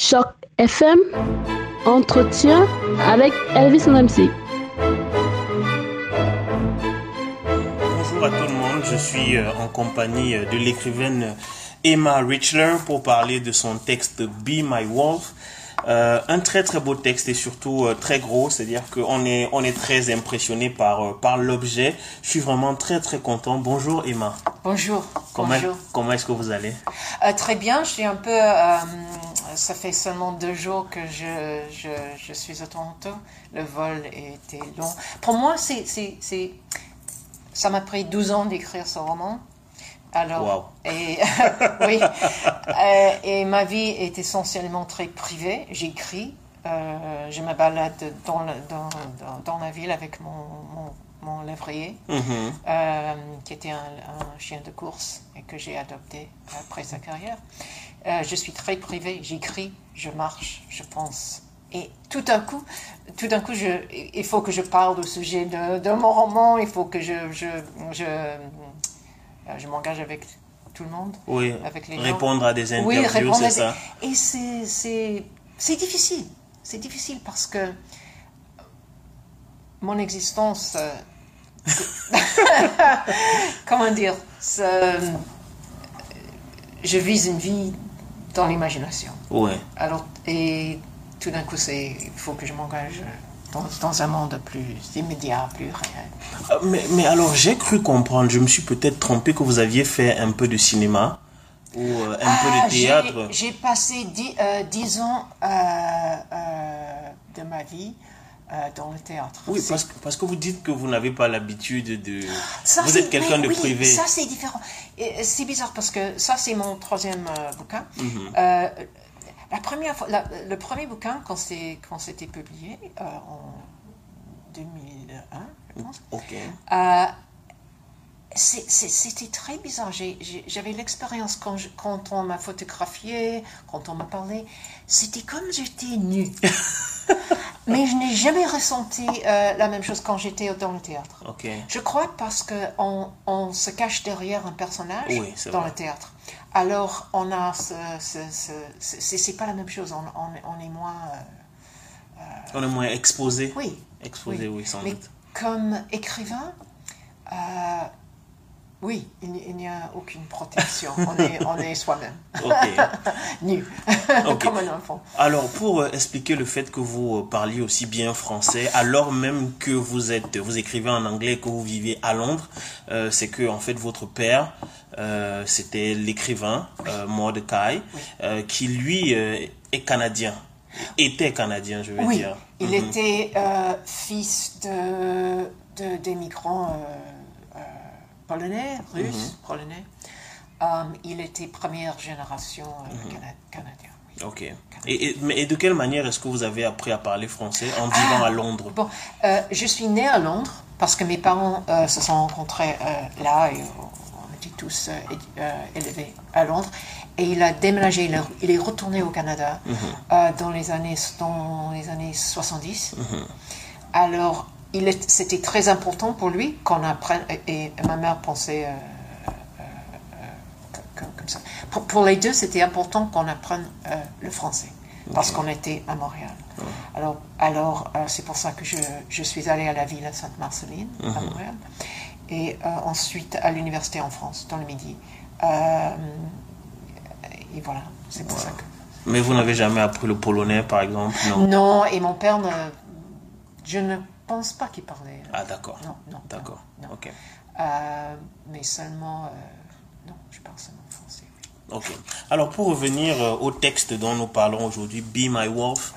Choc FM, entretien avec Elvis MC. Bonjour à tout le monde, je suis euh, en compagnie euh, de l'écrivaine Emma Richler pour parler de son texte Be My Wolf. Euh, un très très beau texte et surtout euh, très gros, c'est-à-dire qu'on est on est très impressionné par euh, par l'objet. Je suis vraiment très très content. Bonjour Emma. Bonjour. Comment Bonjour. comment est-ce que vous allez? Euh, très bien, je suis un peu. Ça fait seulement deux jours que je, je, je suis à Toronto. Le vol était long. Pour moi, c'est, c'est, ça m'a pris 12 ans d'écrire ce roman. Alors, et, oui, Euh, et ma vie est essentiellement très privée. J'écris, euh, je me balade dans, le- dans, dans, dans la ville avec mon, mon, mon lévrier. Mhm. euh, qui était un, un chien de course et que j'ai adopté après sa carrière. Euh, je suis très privée, j'écris, je marche, je pense. Et tout d'un coup, tout d'un coup, je, il faut que je parle au sujet de, de mon roman, il faut que je, je, je, euh, je m'engage avec tout le monde. Oui. Avec les gens. Répondre à des Oui, interviews, à c'est des- ça. Et c'est, c'est, c'est difficile. C'est difficile parce que mon existence. euh, comment dire Je vis une vie dans l'imagination. Ouais. Alors, et tout d'un coup, c'est, il faut que je m'engage dans, dans un monde plus immédiat, plus réel. Euh, Mais, mais alors j'ai cru comprendre, je me suis peut-être trompé que vous aviez fait un peu de cinéma ou euh, un Ah, peu de théâtre. J'ai passé dix, euh, dix ans euh, de ma vie dans le théâtre. Oui, parce que, parce que vous dites que vous n'avez pas l'habitude de... Ça, vous êtes quelqu'un de oui, privé. Ça, c'est différent. Et C'est bizarre parce que ça, c'est mon troisième euh, bouquin. Mhm. Euh, la première fois, la- le premier bouquin, quand c'était publié euh, en 2001, je pense, euh, c'était très bizarre. J'avais l'expérience quand on m'a photographié, quand on m'a parlé. C'était comme j'étais nue. Mais je n'ai jamais ressenti euh, la même chose quand j'étais dans le théâtre. Je crois parce qu'on on se cache derrière un personnage Oui, dans vrai. le théâtre. Alors, on a ce. ce, ce- ce- c'est pas la même chose. On, on- on est moins. euh, On est moins exposé. oui. Exposé, oui, sans Mais doute. comme écrivain, euh, oui, il, n'y- a aucune protection. on est, on est soi-même, Ok. nu, comme un enfant. Alors, pour euh, expliquer le fait que vous euh, parliez aussi bien français, alors même que vous êtes, vous écrivez en anglais et que vous vivez à Londres, euh, c'est que en fait votre père, euh, c'était l'écrivain euh, Mordecai, qui lui est canadien, était canadien, je veux Oui, dire. il Mhm. était fils de, de- des migrants polonais, russes, Mhm. polonais. Il était première génération euh, Mhm. cana- canadien. oui. Ok. Et, et- mais et de quelle manière est-ce que vous avez appris à parler français en vivant à Londres? Bon, euh, je suis née à Londres parce que mes parents euh, se sont rencontrés euh, là et on était tous élevés à Londres. Et il a déménagé, il est, il est retourné au Canada euh, dans, les années, dans les années 70. Alors, c'était très important pour lui qu'on apprenne, et, et ma mère pensait euh, euh, euh, comme, comme ça. Pour, pour les deux, c'était important qu'on apprenne le français, parce qu'on était à Montréal. Alors, alors c'est pour ça que je, je suis allée à la ville à Sainte-Marceline, à Montréal, et ensuite à l'université en France, dans le Midi. Et voilà, c'est pour ça que... Mais vous n'avez jamais appris le polonais, par exemple Non? Non, et mon père, ne, je ne pense pas qu'il parlait. euh, Ah, d'accord. Non, non. D'accord. Ok. Euh, mais seulement. euh, non, je parle seulement français. oui. Ok. Alors pour revenir au texte dont nous parlons aujourd'hui, Be My Wolf,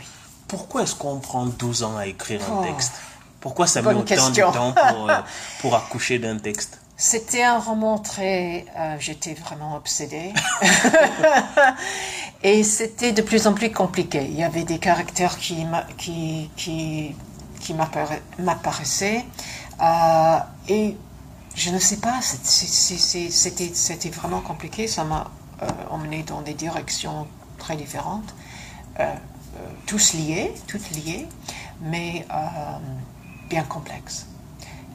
pourquoi est-ce qu'on prend 12 ans à écrire un Oh. texte? Pourquoi ça met autant question. de temps pour, euh, pour accoucher d'un texte? C'était un roman très. euh, J'étais vraiment obsédée. et c'était de plus en plus compliqué. Il y avait des caractères qui, qui, qui, qui m'appara- m'apparaissaient. Euh, et je ne sais pas, c'était vraiment compliqué. Ça m'a euh, emmené dans des directions très différentes. Euh, tous liés, toutes liées, mais bien complexes.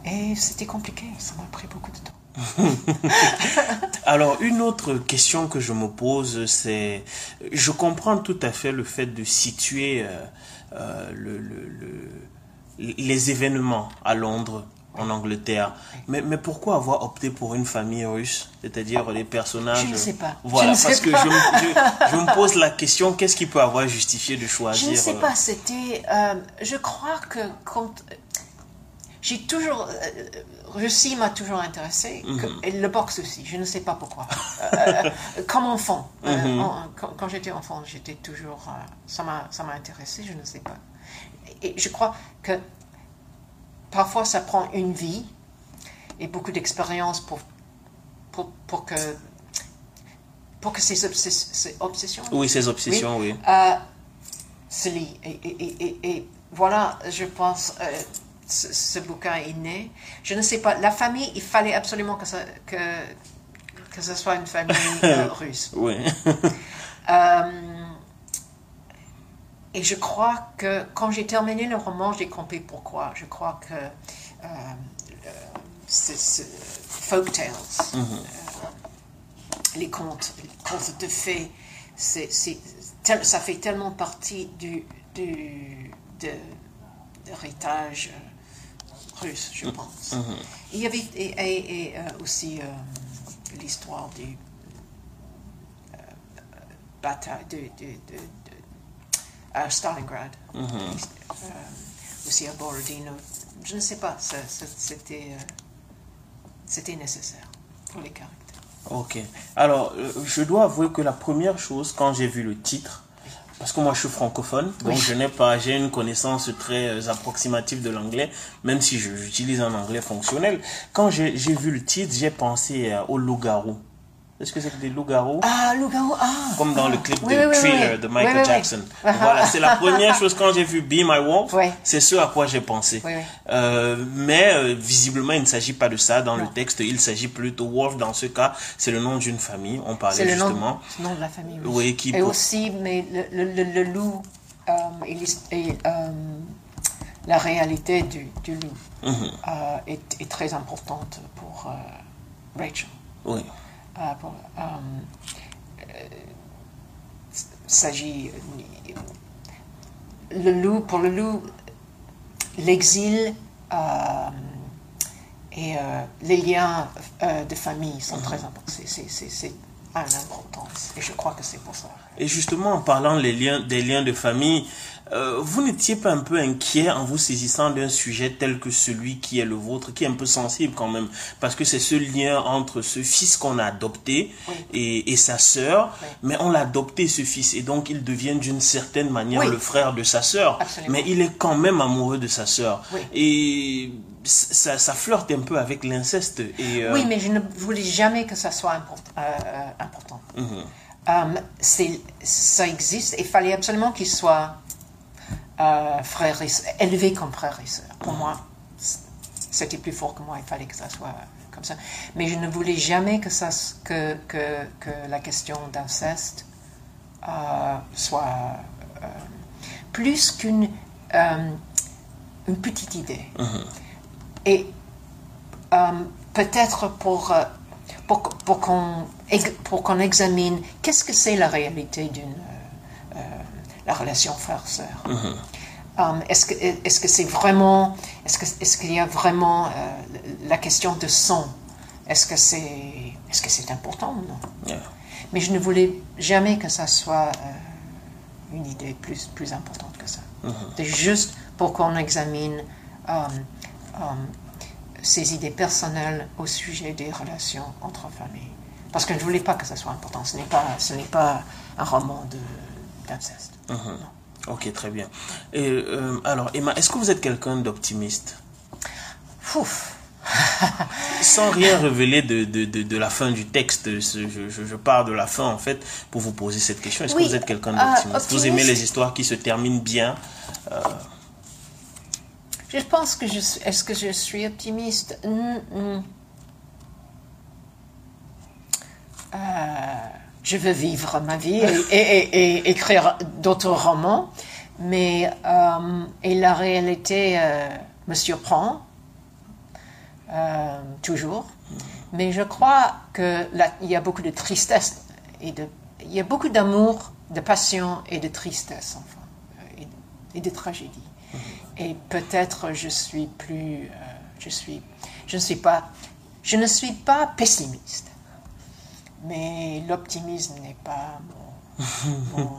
Et c'était compliqué, ça m'a pris beaucoup de temps. Alors, une autre question que je me pose, c'est, je comprends tout à fait le fait de situer le, les événements à Londres, en Angleterre. Mais, mais pourquoi avoir opté pour une famille russe? C'est-à-dire les personnages. Je ne sais pas. Voilà, Je parce que je, me- je- je me pose la question qu'est-ce qui peut avoir justifié de choisir Je ne sais euh, pas, c'était. euh, je crois que quand. J'ai toujours. euh, Russie m'a toujours intéressé, que- et le boxe aussi, je ne sais pas pourquoi. Euh, euh, comme enfant, euh, en- quand, quand j'étais enfant, j'étais toujours. euh, ça m'a ça m'a intéressé, je ne sais pas. Et je crois que parfois ça prend une vie et beaucoup d'expérience pour, pour, pour que. Pour que ces, obsess- ces obsessions Oui, ces obsessions, oui. euh, se lit. Et, et- et- et- et voilà, je pense, euh, ce, ce bouquin est né. Je ne sais pas, la famille, il fallait absolument que ça, que, que ce soit une famille euh, russe. Oui. Et je crois que quand j'ai terminé le roman, j'ai compris pourquoi. Je crois que euh, folk tales, euh, les contes, les contes de fées, ça fait tellement partie du, du de, l'héritage euh, russe, je pense. Il y avait et, et- et, euh, aussi l'histoire du bataille de, de, de- à Stalingrad, Euh, aussi à Borodino. Je ne sais pas, c'était euh, c'était nécessaire pour les caractères. Ok. Alors, euh, je dois avouer que la première chose, quand j'ai vu le titre, parce que moi je suis francophone, donc Oui. je n'ai pas, j'ai une connaissance très approximative de l'anglais, même si j'utilise un anglais fonctionnel. Quand j'ai vu le titre, j'ai pensé au loup-garou. Est-ce que c'est des loups-garous Ah, Loup-garou, ah Comme dans ah. le clip Oui, de oui, oui, Thriller oui. de Michael. Jackson. Ah, Voilà, c'est la première chose quand j'ai vu Be My Wolf, c'est ce à quoi j'ai pensé. Euh, mais euh, visiblement, il ne s'agit pas de ça dans le texte. Il s'agit plutôt Wolf. Dans ce cas, c'est le nom d'une famille. On C'est parlait le nom, justement. nom de la famille. Oui, qui et pour- aussi, mais le, le, le- le loup euh, et, la réalité du, du loup Mhm. est, est très importante pour Rachel. Oui. Euh, pour, euh, euh, s'agit le loup pour le loup l'exil euh, et euh, les liens euh, de famille sont très importants une importance et je crois que c'est pour ça. Et justement, en parlant liens, des liens de famille, euh, vous n'étiez pas un peu inquiet en vous saisissant d'un sujet tel que celui qui est le vôtre, qui est un peu sensible quand même, parce que c'est ce lien entre ce fils qu'on a adopté Oui. et, et sa sœur, Oui. mais on l'a adopté ce fils et donc il devient d'une certaine manière Oui. le frère de sa sœur, mais il est quand même amoureux de sa sœur. Et ça, ça flirte un peu avec l'inceste et euh, oui mais je ne voulais jamais que ça soit import- euh, important mhm. C'est- ça existe et il fallait absolument qu'il soit frère et élevé comme frère et sœur. Pour moi, c- c'était plus fort que moi, il fallait que ça soit comme ça. Mais je ne voulais jamais que, ça, que, que, que la question d'inceste soit plus qu'une une petite idée. Et euh, peut-être pour, euh, pour, pour qu'on ex- pour qu'on examine qu'est-ce que c'est la réalité d'une euh, la relation frère-sœur? Euh, est-ce que est-ce que c'est vraiment est-ce que est-ce qu'il y a vraiment euh, la question de sang Est-ce que c'est est-ce que c'est important ou non? Yeah. Mais je ne voulais jamais que ça soit une idée plus plus importante que ça. C'est juste pour qu'on examine ses idées personnelles au sujet des relations entre familles. Parce que je ne voulais pas que ça soit important. Ce n'est pas, ce n'est pas un roman d'inceste. Non. Ok, très bien. Et, euh, alors, Emma, est-ce que vous êtes quelqu'un d'optimiste? Ouf. Sans rien révéler de, de, de, de la fin du texte, je, je, je pars de la fin en fait pour vous poser cette question. Est-ce Oui, que vous êtes quelqu'un euh, d'optimiste? Vous aimez les histoires qui se terminent bien Je pense que je suis. Est-ce que je suis optimiste? Euh, Je veux vivre ma vie et, et- et- et écrire d'autres romans, mais euh, et la réalité euh, me surprend toujours. Mais je crois qu'il y a beaucoup de tristesse et de, il y a beaucoup d'amour, de passion et de tristesse, enfin, et, et de tragédie. Et peut-être je suis plus, euh, je suis, je ne suis pas, je ne suis pas pessimiste. Mais l'optimisme n'est pas mon, mon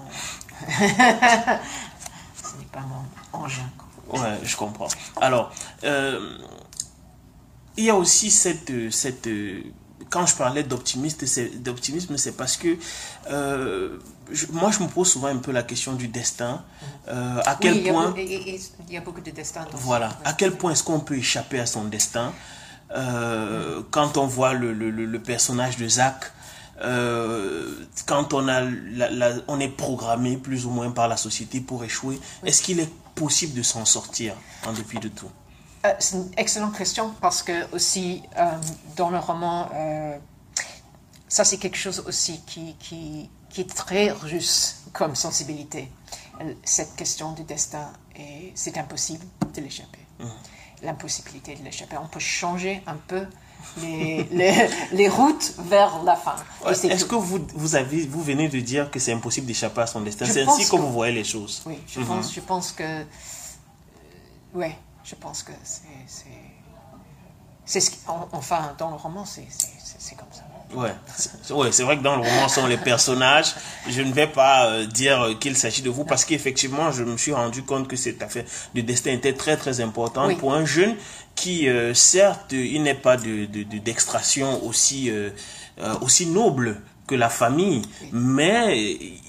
ce n'est pas mon engin. Ouais, je comprends. Alors, euh, il y a aussi cette, cette quand je parlais d'optimisme, c'est parce que euh, je- moi je me pose souvent un peu la question du destin. Euh, à quel Oui, il y a point il y a beaucoup de dans Voilà. À quel point est-ce qu'on peut échapper à son destin? Euh, Quand on voit le, le- le- le personnage de Zach, quand on, a la- la- on est programmé plus ou moins par la société pour échouer, est-ce qu'il est possible de s'en sortir en dépit de tout? C'est une excellente question parce que aussi euh, dans le roman, euh, ça c'est quelque chose aussi qui, qui, qui est très russe comme sensibilité. Euh, Cette question du destin, et c'est impossible de l'échapper. L'impossibilité de l'échapper. On peut changer un peu les, les, les routes vers la fin. Est-ce que vous, vous, avez, vous venez de dire que c'est impossible d'échapper à son destin? C'est ainsi que que- vous voyez les choses Oui, je, Mhm. pense, je pense que. euh, ouais, je pense que c'est. c'est- C'est ce qui- en- enfin, dans le roman, c'est comme ça. Ouais, c'est ouais, c'est vrai que dans le roman sont les personnages. Je ne vais pas euh, dire qu'il s'agit de vous parce qu'effectivement, je me suis rendu compte que cette affaire de destin était très très importante Oui. pour un jeune qui, euh, certes, il n'est pas de de- de- d'extraction aussi euh, aussi noble que la famille, mais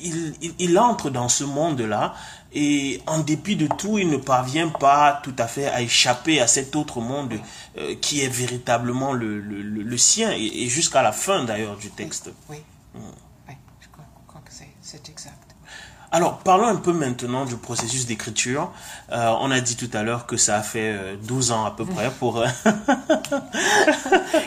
il, il, il entre dans ce monde-là et en dépit de tout, il ne parvient pas tout à fait à échapper à cet autre monde euh, qui est véritablement le, le, le- le sien et, et jusqu'à la fin d'ailleurs du texte. Oui, oui je crois, je crois que c'est exact. Alors parlons un peu maintenant du processus d'écriture. Euh, on a dit tout à l'heure que ça a fait euh, 12 ans à peu près pour... euh,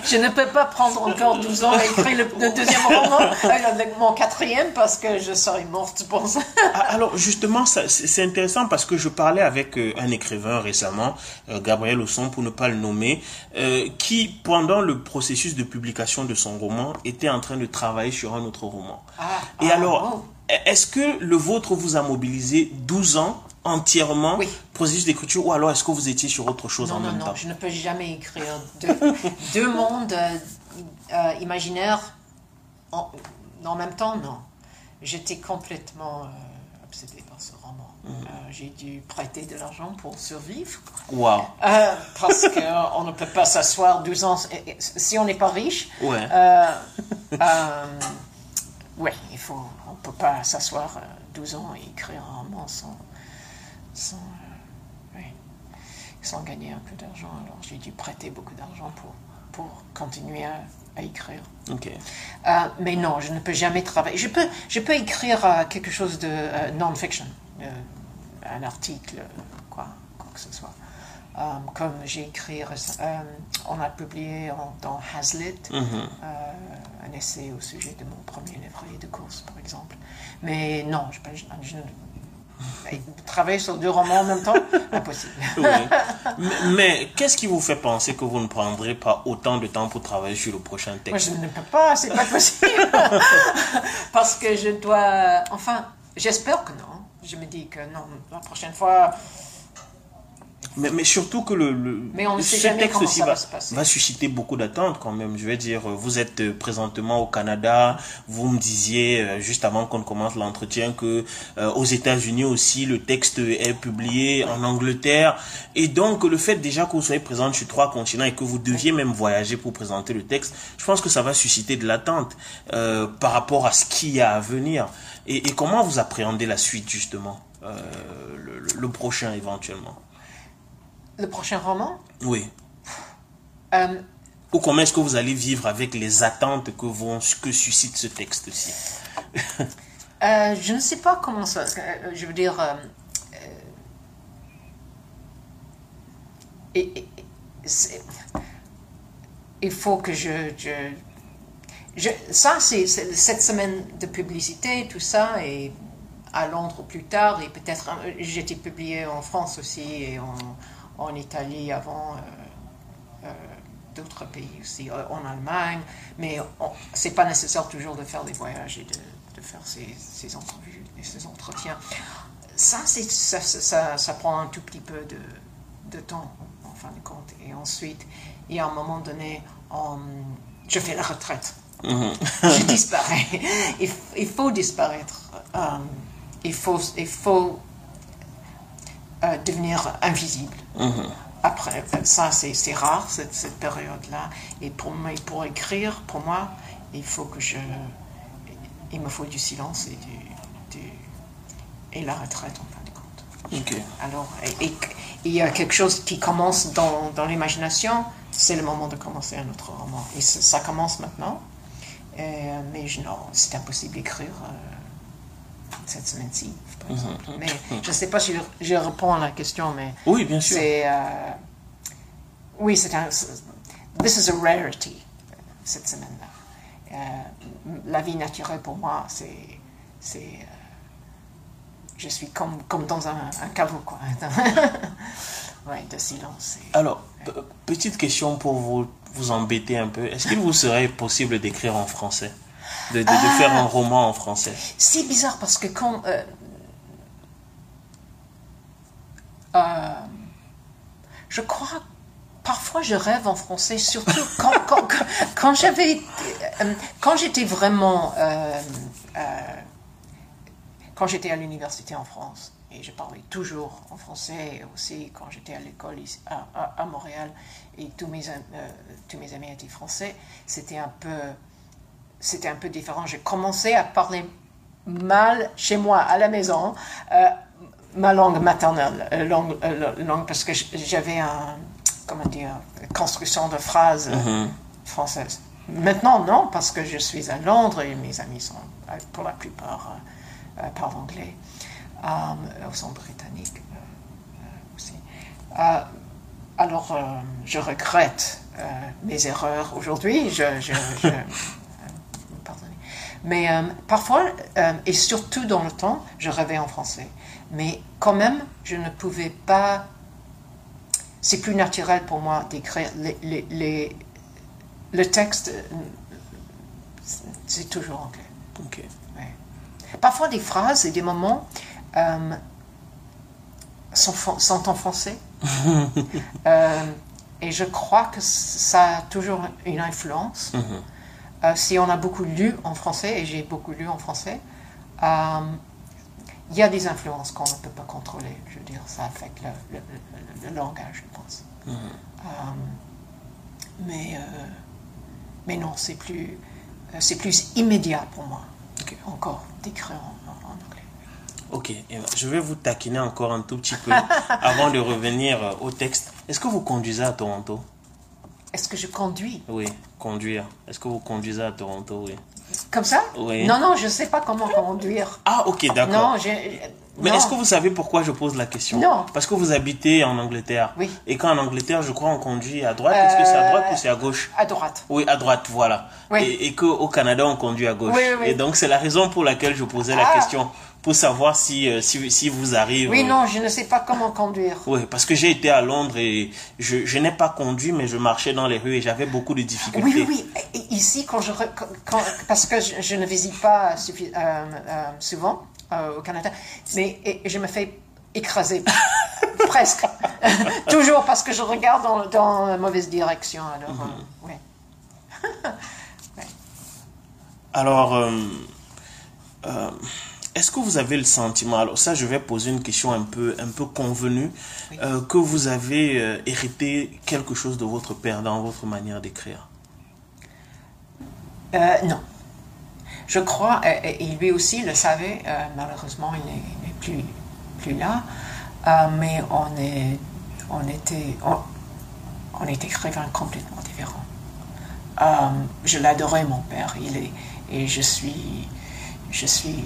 Je ne peux pas prendre encore 12 ans à écrire le, le deuxième roman, euh, avec mon quatrième, parce que je serais morte pour ça. Ah, Alors justement, c'est intéressant parce que je parlais avec euh, un écrivain récemment, euh, Gabriel Osson pour ne pas le nommer, euh, qui pendant le processus de publication de son roman était en train de travailler sur un autre roman. Ah, Et ah, alors, est-ce que le vôtre vous a mobilisé 12 ans entièrement Oui. processus d'écriture ou alors est-ce que vous étiez sur autre chose Non, en non, même non, temps je ne peux jamais écrire deux, deux mondes euh, euh, imaginaires en, en même temps, non. J'étais complètement euh, obsédée par ce roman. Mm. Euh, J'ai dû prêter de l'argent pour survivre. Euh, parce qu'on ne peut pas s'asseoir 12 ans. Si on n'est pas riche, Ouais. Euh, euh, ouais, il faut, on ne peut pas s'asseoir euh, 12 ans et écrire un roman sans, sans, euh, ouais, sans gagner un peu d'argent. Alors j'ai dû prêter beaucoup d'argent pour, pour continuer à, à écrire. Euh, mais non, je ne peux jamais travailler. Je peux, je peux écrire euh, quelque chose de euh, non-fiction, euh, un article, quoi, quoi que ce soit. Euh, comme j'ai écrit, euh, on a publié en- dans Hazlitt Mhm. euh, un essai au sujet de mon premier livret de course, par exemple. Mais non, je, je, je ne- mais travailler sur deux romans en même temps, impossible. Oui. mais mais qu'est-ce qui vous fait penser que vous ne prendrez pas autant de temps pour travailler sur le prochain Moi, texte je ne peux pas, c'est pas possible. Parce que je dois. Enfin, j'espère que non. Je me dis que non, la prochaine fois. Mais, mais surtout que le, le Mais on ce texte aussi va, va susciter beaucoup d'attentes quand même. Je veux dire, vous êtes euh, présentement au Canada. Vous me disiez euh, juste avant qu'on commence l'entretien que euh, aux États-Unis aussi le texte est publié en Angleterre. Et donc le fait déjà que vous soyez présente sur trois continents et que vous deviez même voyager pour présenter le texte, je pense que ça va susciter de l'attente euh, par rapport à ce qu'il y a à venir. Et, et comment vous appréhendez la suite justement, euh, le- le prochain éventuellement? Le prochain roman Oui. euh, Ou comment est-ce que vous allez vivre avec les attentes que, vont, que suscite ce texte-ci euh, Je ne sais pas comment ça. euh, Je veux dire. euh, et- il faut que je. je- je- ça, c'est cette semaine de publicité, tout ça, et à Londres plus tard, et peut-être. J'ai été publié en France aussi, et en, en Italie avant. euh, euh, d'autres pays aussi, euh, en Allemagne, mais c'est pas nécessaire toujours de faire des voyages et de, de faire ces, ces, entrevues et ces entretiens. Ça, ça, ça, ça, prend un tout petit peu de, de, temps, en fin de compte. Et ensuite, il y a un moment donné, je fais la retraite. Mhm. je disparais. Il, il, faut disparaître. Il faut, il faut euh, devenir invisible. Mhm. Après, ça, c'est rare, cette, cette période-là. Et pour, pour écrire, pour moi, il faut que je. Il me faut du silence et, du, et la retraite, en fin de compte. Alors, et, il y a quelque chose qui commence dans, dans l'imagination, c'est le moment de commencer un autre roman. Et ça commence maintenant. Euh, mais non, c'est impossible d'écrire. Euh, cette semaine-ci, par mhm. Mais je ne sais pas si je, réponds à la question, mais. Oui, bien sûr. C'est. Euh, oui, c'est un. This is a rarity, cette semaine-là. Euh, la vie naturelle pour moi, c'est. c'est euh, je suis comme, comme dans un, un caveau, quoi. ouais, de silence. Alors, petite question pour vous, vous embêter un peu. Est-ce qu'il vous serait possible d'écrire en français? De, faire un roman en français C'est bizarre parce que quand. Euh, euh, je crois parfois je rêve en français, surtout quand, quand, quand, j'avais, euh, quand j'étais vraiment, quand j'étais à l'université en France, et je parlais toujours en français aussi quand j'étais à l'école à, à, Montréal, et tous mes, tous mes amis étaient français, c'était un peu c'était un peu différent. J'ai commencé à parler mal chez moi, à la maison, euh, ma langue maternelle, euh, langue, euh, langue, parce que j'avais un, comment dire, construction de phrases mm-hmm. françaises. Maintenant, non, parce que je suis à Londres et mes amis sont, pour la plupart, parlent anglais, ou sont britanniques aussi. alors, je regrette mes erreurs aujourd'hui. je, je mais euh, parfois, euh, et surtout dans le temps, je rêvais en français. Mais quand même, je ne pouvais pas. C'est plus naturel pour moi d'écrire les, les, les, le texte. C'est toujours anglais. Ok. Parfois, des phrases et des moments euh, sont, sont, en français. et je crois que ça a toujours une influence. Mm-hmm. Euh, si on a beaucoup lu en français, et j'ai beaucoup lu en français, euh, il y a des influences qu'on ne peut pas contrôler. Je veux dire, ça affecte le, langage, je pense. Mhm. Euh, mais, mais non, c'est plus, c'est plus immédiat pour moi, encore, d'écrire en, en, anglais. Ok, je vais vous taquiner encore un tout petit peu avant de revenir au texte. Est-ce que vous conduisez à Toronto? Est-ce que je conduis? Oui, conduire. Est-ce que vous conduisez à Toronto? Oui. Comme ça? Oui. Non, non, je ne sais pas comment conduire. Ah, ok, d'accord. Non. Mais est-ce que vous savez pourquoi je pose la question? Non. Parce que vous habitez en Angleterre. Oui. Et quand en Angleterre, je crois, on conduit à droite. Est-ce que c'est à droite ou c'est à gauche? À droite. Oui, à droite, voilà. Oui. Et, et qu'au Canada, on conduit à gauche. Oui, oui. Et donc, c'est la raison pour laquelle je posais la Ah. question. Pour savoir si, euh, si, si vous arrivez. Oui, non, je ne sais pas comment conduire. Oui, parce que j'ai été à Londres et je, je n'ai pas conduit, mais je marchais dans les rues et j'avais beaucoup de difficultés. Oui, oui, oui. Ici, quand je, quand- parce que je, je ne visite pas suffi- euh, euh, souvent euh, au Canada, mais et je me fais écraser presque. Toujours parce que je regarde dans, dans la mauvaise direction. Alors, euh, ouais. Alors, est-ce que vous avez le sentiment, alors ça je vais poser une question un peu, un peu convenue, Oui. euh, que vous avez euh, hérité quelque chose de votre père dans votre manière d'écrire? Euh, non. Je crois, et, lui aussi le savait, malheureusement il n'est plus, plus là, mais on, est, on, était, on, on est écrivains complètement différents. Euh, je l'adorais, mon père, il est, et je suis, je suis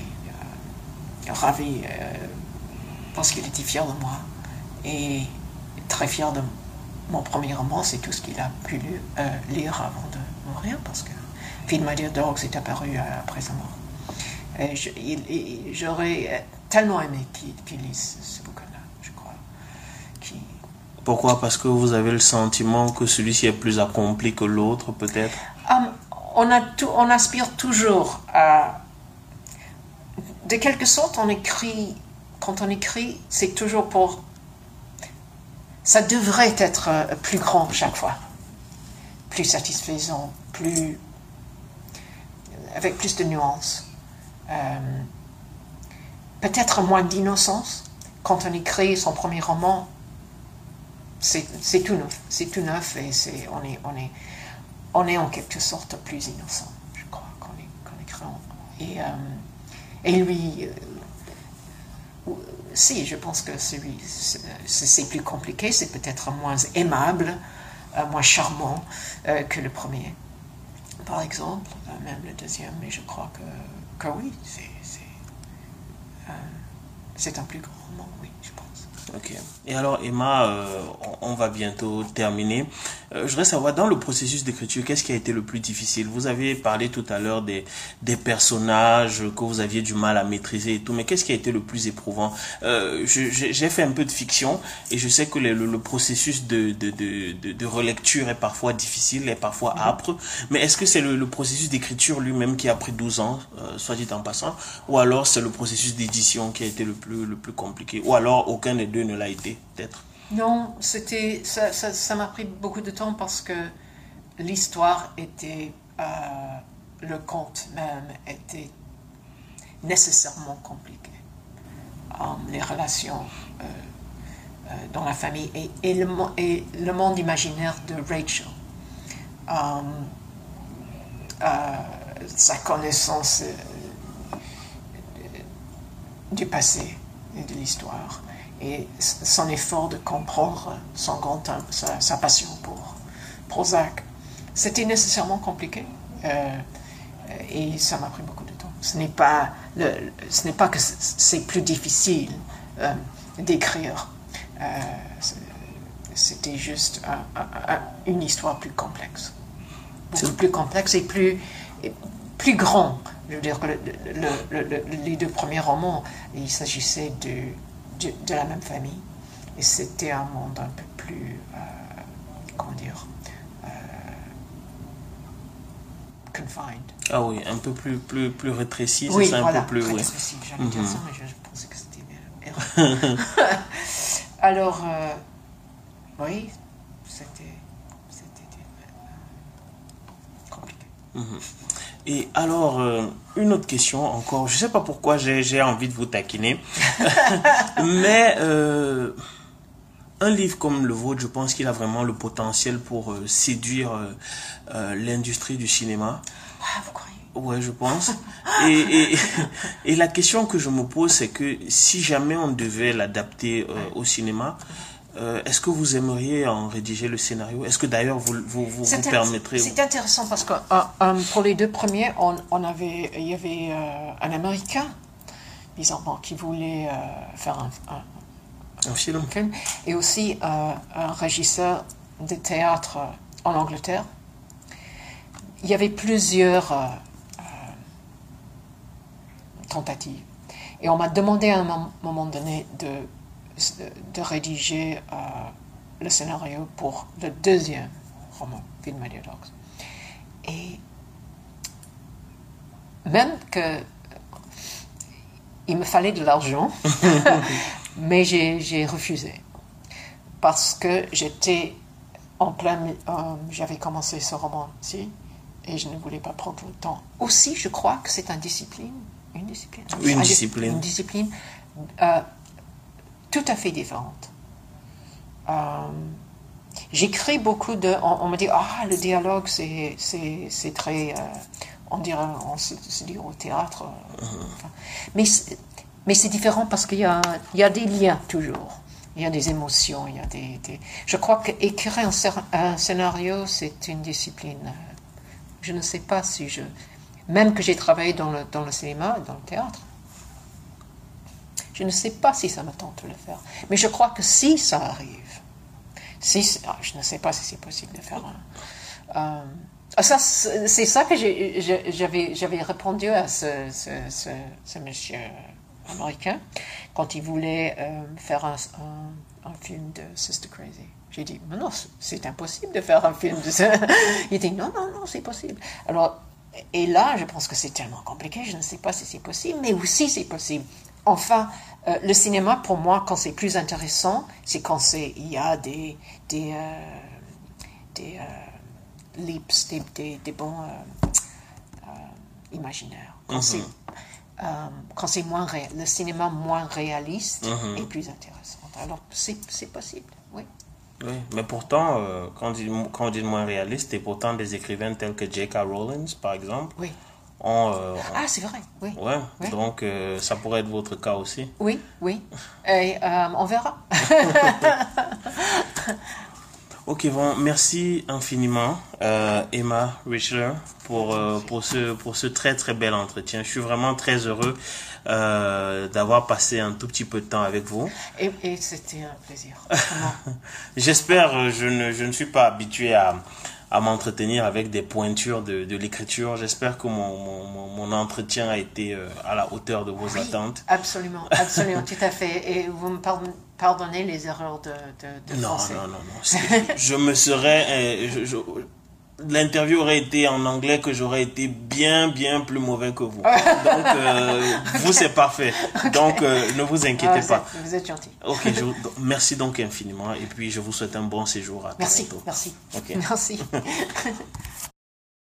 ravie euh, parce qu'il était fier de moi et très fier de mon premier roman, c'est tout ce qu'il a pu euh, lire avant de mourir parce que My Dear Dogs est apparu euh, après sa mort. Et je- il- il- J'aurais tellement aimé qu'il qu'il lise ce, bouquin-là, je crois. Pourquoi? Parce que vous avez le sentiment que celui-ci est plus accompli que l'autre, peut-être? Um, on, a tout, on aspire toujours à. De quelque sorte, on écrit. Quand on écrit, c'est toujours pour. Ça devrait être euh, plus grand chaque fois. Plus satisfaisant, plus. avec plus de nuances. Euh, Peut-être moins d'innocence. Quand on écrit son premier roman, c'est tout neuf. C'est tout neuf et on, est, on, est, on est en quelque sorte plus innocent, je crois, qu'en é- qu'en écrivant. Et, euh, et lui, euh, si, je pense que c'est plus compliqué, c'est peut-être moins aimable, euh, moins charmant euh, que le premier, par exemple, même le deuxième, mais je crois que, que oui, c'est un plus grand roman, oui, je pense. Ok. Et alors, Emma, euh, on, on va bientôt terminer. Euh, je voudrais savoir, dans le processus d'écriture, qu'est-ce qui a été le plus difficile? Vous avez parlé tout à l'heure des, des personnages que vous aviez du mal à maîtriser et tout, mais qu'est-ce qui a été le plus éprouvant? Euh, J'ai fait un peu de fiction et je sais que le, le- le processus de, de, de, de, de relecture est parfois difficile, est parfois âpre, mais est-ce que c'est le, le processus d'écriture lui-même qui a pris 12 ans, soit dit en passant, ou alors c'est le processus d'édition qui a été le plus, le plus compliqué, ou alors aucun des deux l'a été, peut-être Non, c'était ça, ça, ça m'a pris beaucoup de temps parce que l'histoire était, euh, le conte même était nécessairement compliqué. Euh, les relations euh, dans la famille et, le, monde imaginaire de Rachel. Sa connaissance du passé et de l'histoire et son effort de comprendre son grand sa, sa passion pour Prozac. C'était nécessairement compliqué euh, et ça m'a pris beaucoup de temps. Ce n'est pas, le, ce n'est pas que c'est plus difficile euh, d'écrire. Euh, C'était juste un- un- un- une histoire plus complexe. Beaucoup plus complexe et plus, et plus grand. Je veux dire que le- le- le- le- les deux premiers romans, il s'agissait de, de, de la même famille. Et c'était un monde un peu plus, euh, comment dire, euh, confined. Ah oui, un peu plus, plus, plus rétréci, c'est Oui, ça, un voilà, peu plus, rétréci. J'allais dire ça, mais je, je pensais que c'était erreur. Alors, euh, oui, c'était c'était, euh, compliqué. Et alors, euh, une autre question encore, je sais pas pourquoi j'ai envie de vous taquiner, mais euh, un livre comme le vôtre, je pense qu'il a vraiment le potentiel pour euh, séduire l'industrie du cinéma. Ah, vous croyez? Ouais, je pense. Et, et, et la question que je me pose, c'est que si jamais on devait l'adapter au cinéma, euh, est-ce que vous aimeriez en rédiger le scénario? Est-ce que d'ailleurs vous vous, permettrez C'est intéressant parce que euh, euh, pour les deux premiers, on, on avait, il y avait euh, un Américain, bizarrement, qui voulait faire un, un- un film un film, et aussi un régisseur de théâtre en Angleterre. Il y avait plusieurs tentatives. Et on m'a demandé à un mom- moment donné de, de rédiger euh, le scénario pour le deuxième roman, Film Media Dogs. Et même que il me fallait de l'argent, mais j'ai refusé. Parce que j'étais en plein. euh, J'avais commencé ce roman-ci et je ne voulais pas prendre le temps. Aussi, je crois que c'est une discipline. Une discipline Une discipline. Une discipline euh, tout à fait différente. Euh, J'écris beaucoup de. On, on me dit, ah, le dialogue, c'est très. euh, on dirait, on se, se dit au théâtre. euh, enfin. mais c'est- mais c'est différent parce qu'il y a, il y a des liens toujours. Il y a des émotions, il y a des. des- Je crois qu'écrire un, un scénario, c'est une discipline. Je ne sais pas si je. Même que j'ai travaillé dans le, dans le cinéma, dans le théâtre, je ne sais pas si ça me tente de le faire. Mais je crois que si ça arrive, si, ah, je ne sais pas si c'est possible de faire un. euh, ah, ça, c'est ça que j'avais répondu à ce, monsieur américain quand il voulait euh, faire un, film de Sister Crazy. J'ai dit, mais non, c'est impossible de faire un film de ça. il dit, non, non, non, c'est possible. Alors, et là, je pense que c'est tellement compliqué, je ne sais pas si c'est possible, mais aussi c'est possible. Enfin, euh, le cinéma, pour moi, quand c'est plus intéressant, c'est quand il y a des, des, euh, des euh, leaps, des, des, des bons imaginaires. Quand c'est quand c'est moins ré... le cinéma moins réaliste Mhm. est plus intéressant. Alors, c'est possible, oui. Oui, mais pourtant, quand, on dit, quand on dit moins réaliste, et pourtant des écrivains tels que J.K. Rowling, par exemple, Oui. Euh, Ah, c'est vrai, oui. ouais, Oui. donc euh, ça pourrait être votre cas aussi. Oui, oui. Et euh, on verra. Ok, bon, merci infiniment, Emma Richler, pour, pour, ce, pour ce très très bel entretien. Je suis vraiment très heureux d'avoir passé un tout petit peu de temps avec vous. Et, et c'était un plaisir. J'espère, je ne, je ne suis pas habitué à, à m'entretenir avec des pointures de, de l'écriture. J'espère que mon, mon, mon, entretien a été euh, à la hauteur de vos Oui, attentes. Absolument, absolument, tout à fait. Et vous me pardon- pardonnez les erreurs de, de, de Non, français. non, non, non. Je me serais... euh, je- je- L'interview aurait été en anglais que j'aurais été bien, bien plus mauvais que vous. Donc, euh, vous, c'est parfait. Donc, euh, ne vous Ah, inquiétez vous, pas. êtes, vous êtes gentil. Ok, je merci donc infiniment. Et puis, je vous souhaite un bon séjour à Merci, Toronto. merci. Ok. Merci.